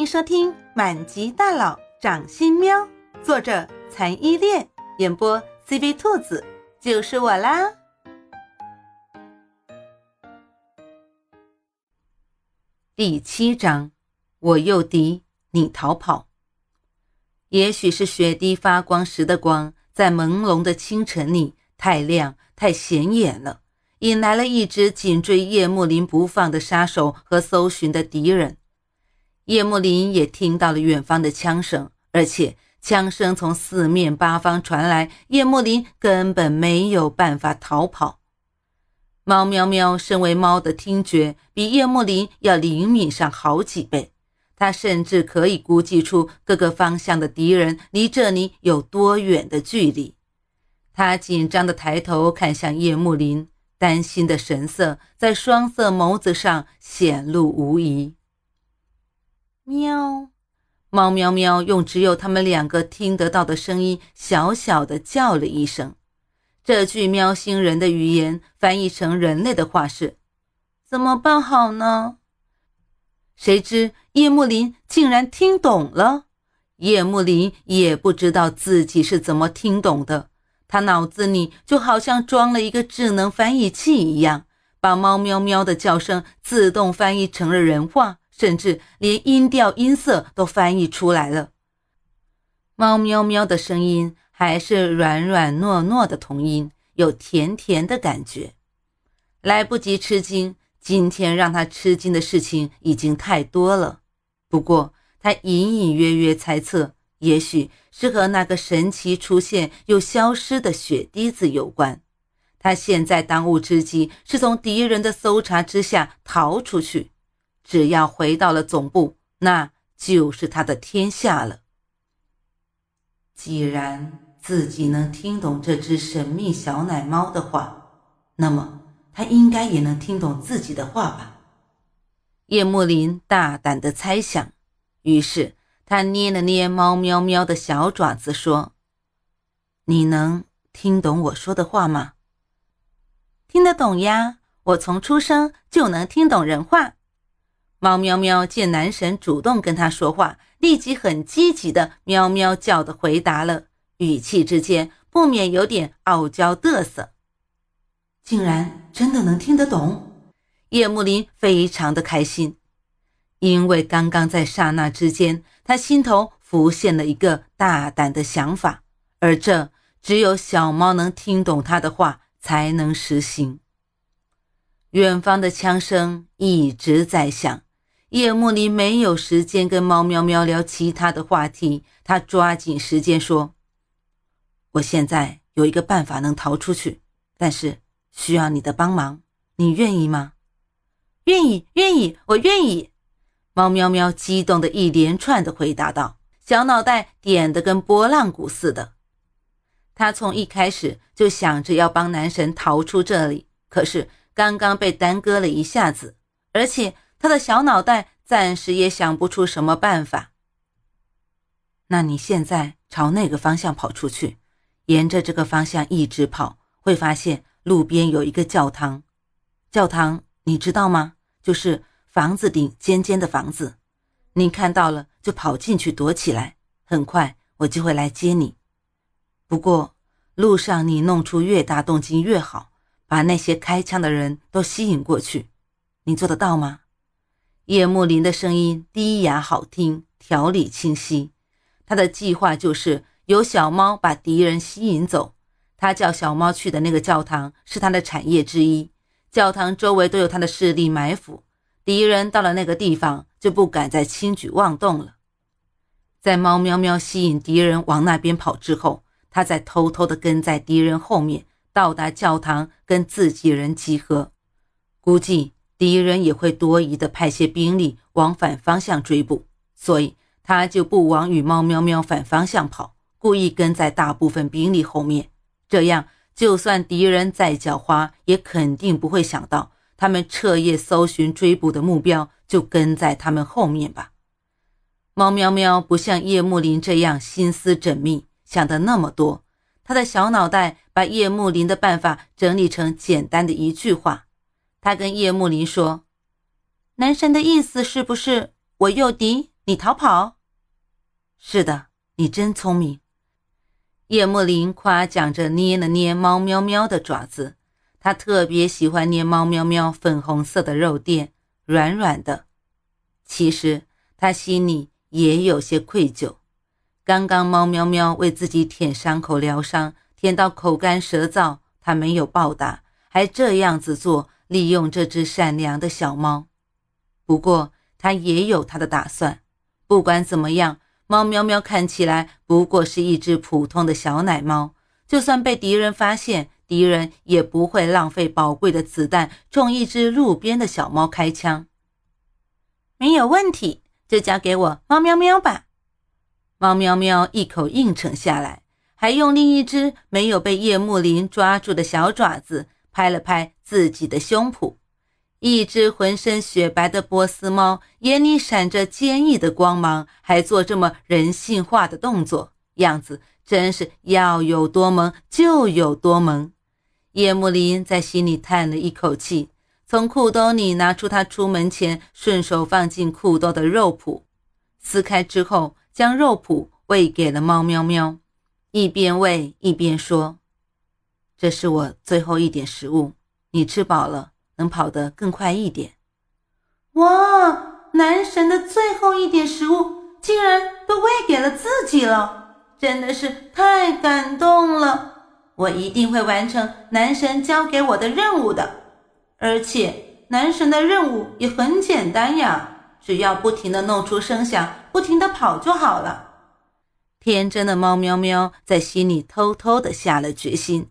迎收听《满级大佬掌心喵》，作者残依恋，演播 CV 兔子，就是我啦。第七章，我诱敌，你逃跑。也许是雪滴发光时的光，在朦胧的清晨里太亮、太显眼了，引来了一只紧追叶幕林不放的杀手和搜寻的敌人。叶幕林也听到了远方的枪声，而且枪声从四面八方传来，叶幕林根本没有办法逃跑。猫喵喵身为猫的听觉比叶幕林要灵敏上好几倍，它甚至可以估计出各个方向的敌人离这里有多远的距离。它紧张地抬头看向叶幕林，担心的神色在双色眸子上显露无遗。喵，猫喵喵用只有他们两个听得到的声音，小小的叫了一声。这句喵星人的语言翻译成人类的话是：“怎么办好呢？”谁知叶幕林竟然听懂了。叶幕林也不知道自己是怎么听懂的，他脑子里就好像装了一个智能翻译器一样，把猫喵喵的叫声自动翻译成了人话。甚至连音调、音色都翻译出来了。猫喵喵的声音还是软软糯糯的童音，有甜甜的感觉。来不及吃惊，今天让他吃惊的事情已经太多了。不过他隐隐约约猜测，也许是和那个神奇出现又消失的血滴子有关。他现在当务之急是从敌人的搜查之下逃出去。只要回到了总部，那就是他的天下了。既然自己能听懂这只神秘小奶猫的话，那么他应该也能听懂自己的话吧？叶幕林大胆的猜想。于是他捏了捏猫喵喵的小爪子，说：“你能听懂我说的话吗？”“听得懂呀，我从出生就能听懂人话。”猫喵喵见男神主动跟他说话，立即很积极的喵喵叫的回答了，语气之间不免有点傲娇嘚瑟。竟然真的能听得懂，叶幕林非常的开心，因为刚刚在刹那之间，他心头浮现了一个大胆的想法，而这只有小猫能听懂他的话才能实行。远方的枪声一直在响。叶幕林没有时间跟猫喵喵聊其他的话题，他抓紧时间说：“我现在有一个办法能逃出去，但是需要你的帮忙，你愿意吗？”“愿意，愿意，我愿意。”猫喵喵激动的一连串的回答道，小脑袋点的跟拨浪鼓似的。他从一开始就想着要帮男神逃出这里，可是刚刚被耽搁了一下子，而且。他的小脑袋暂时也想不出什么办法。那你现在朝那个方向跑出去，沿着这个方向一直跑，会发现路边有一个教堂。教堂你知道吗？就是房子顶尖尖的房子。你看到了就跑进去躲起来，很快我就会来接你。不过路上你弄出越大动静越好，把那些开枪的人都吸引过去。你做得到吗？叶幕林的声音低哑好听，条理清晰。他的计划就是由小猫把敌人吸引走。他叫小猫去的那个教堂是他的产业之一，教堂周围都有他的势力埋伏。敌人到了那个地方就不敢再轻举妄动了。在猫喵喵吸引敌人往那边跑之后，他再偷偷地跟在敌人后面，到达教堂跟自己人集合。估计。敌人也会多疑的派些兵力往反方向追捕，所以他就不往与猫喵喵反方向跑，故意跟在大部分兵力后面。这样，就算敌人再狡猾，也肯定不会想到他们彻夜搜寻追捕的目标就跟在他们后面吧。猫喵喵不像叶幕林这样心思缜密，想的那么多，他的小脑袋把叶幕林的办法整理成简单的一句话。他跟叶幕林说：“男神的意思是不是我诱敌，你逃跑？是的，你真聪明。叶幕林夸奖着，捏了捏猫喵喵的爪子。他特别喜欢捏猫喵喵粉红色的肉垫，软软的。其实他心里也有些愧疚。刚刚猫喵喵为自己舔伤口疗伤，舔到口干舌燥，他没有报答，还这样子做，利用这只善良的小猫。不过他也有他的打算。不管怎么样，猫喵喵看起来不过是一只普通的小奶猫，就算被敌人发现。敌人也不会浪费宝贵的子弹冲一只路边的小猫开枪。没有问题，就交给我猫喵喵吧。猫喵喵一口应承下来，还用另一只没有被叶幕林抓住的小爪子拍了拍自己的胸脯。一只浑身雪白的波斯猫，眼里闪着坚毅的光芒，还做这么人性化的动作，样子真是要有多萌就有多萌。叶幕林在心里叹了一口气，从裤兜里拿出他出门前顺手放进裤兜的肉脯，撕开之后将肉脯喂给了猫喵喵，一边喂一边说：“这是我最后一点食物，你吃饱了能跑得更快一点。”哇，男神的最后一点食物竟然都喂给了自己了，真的是太感动了。我一定会完成男神交给我的任务的，而且男神的任务也很简单呀，只要不停的弄出声响，不停的跑就好了。天真的猫喵喵在心里偷偷的下了决心，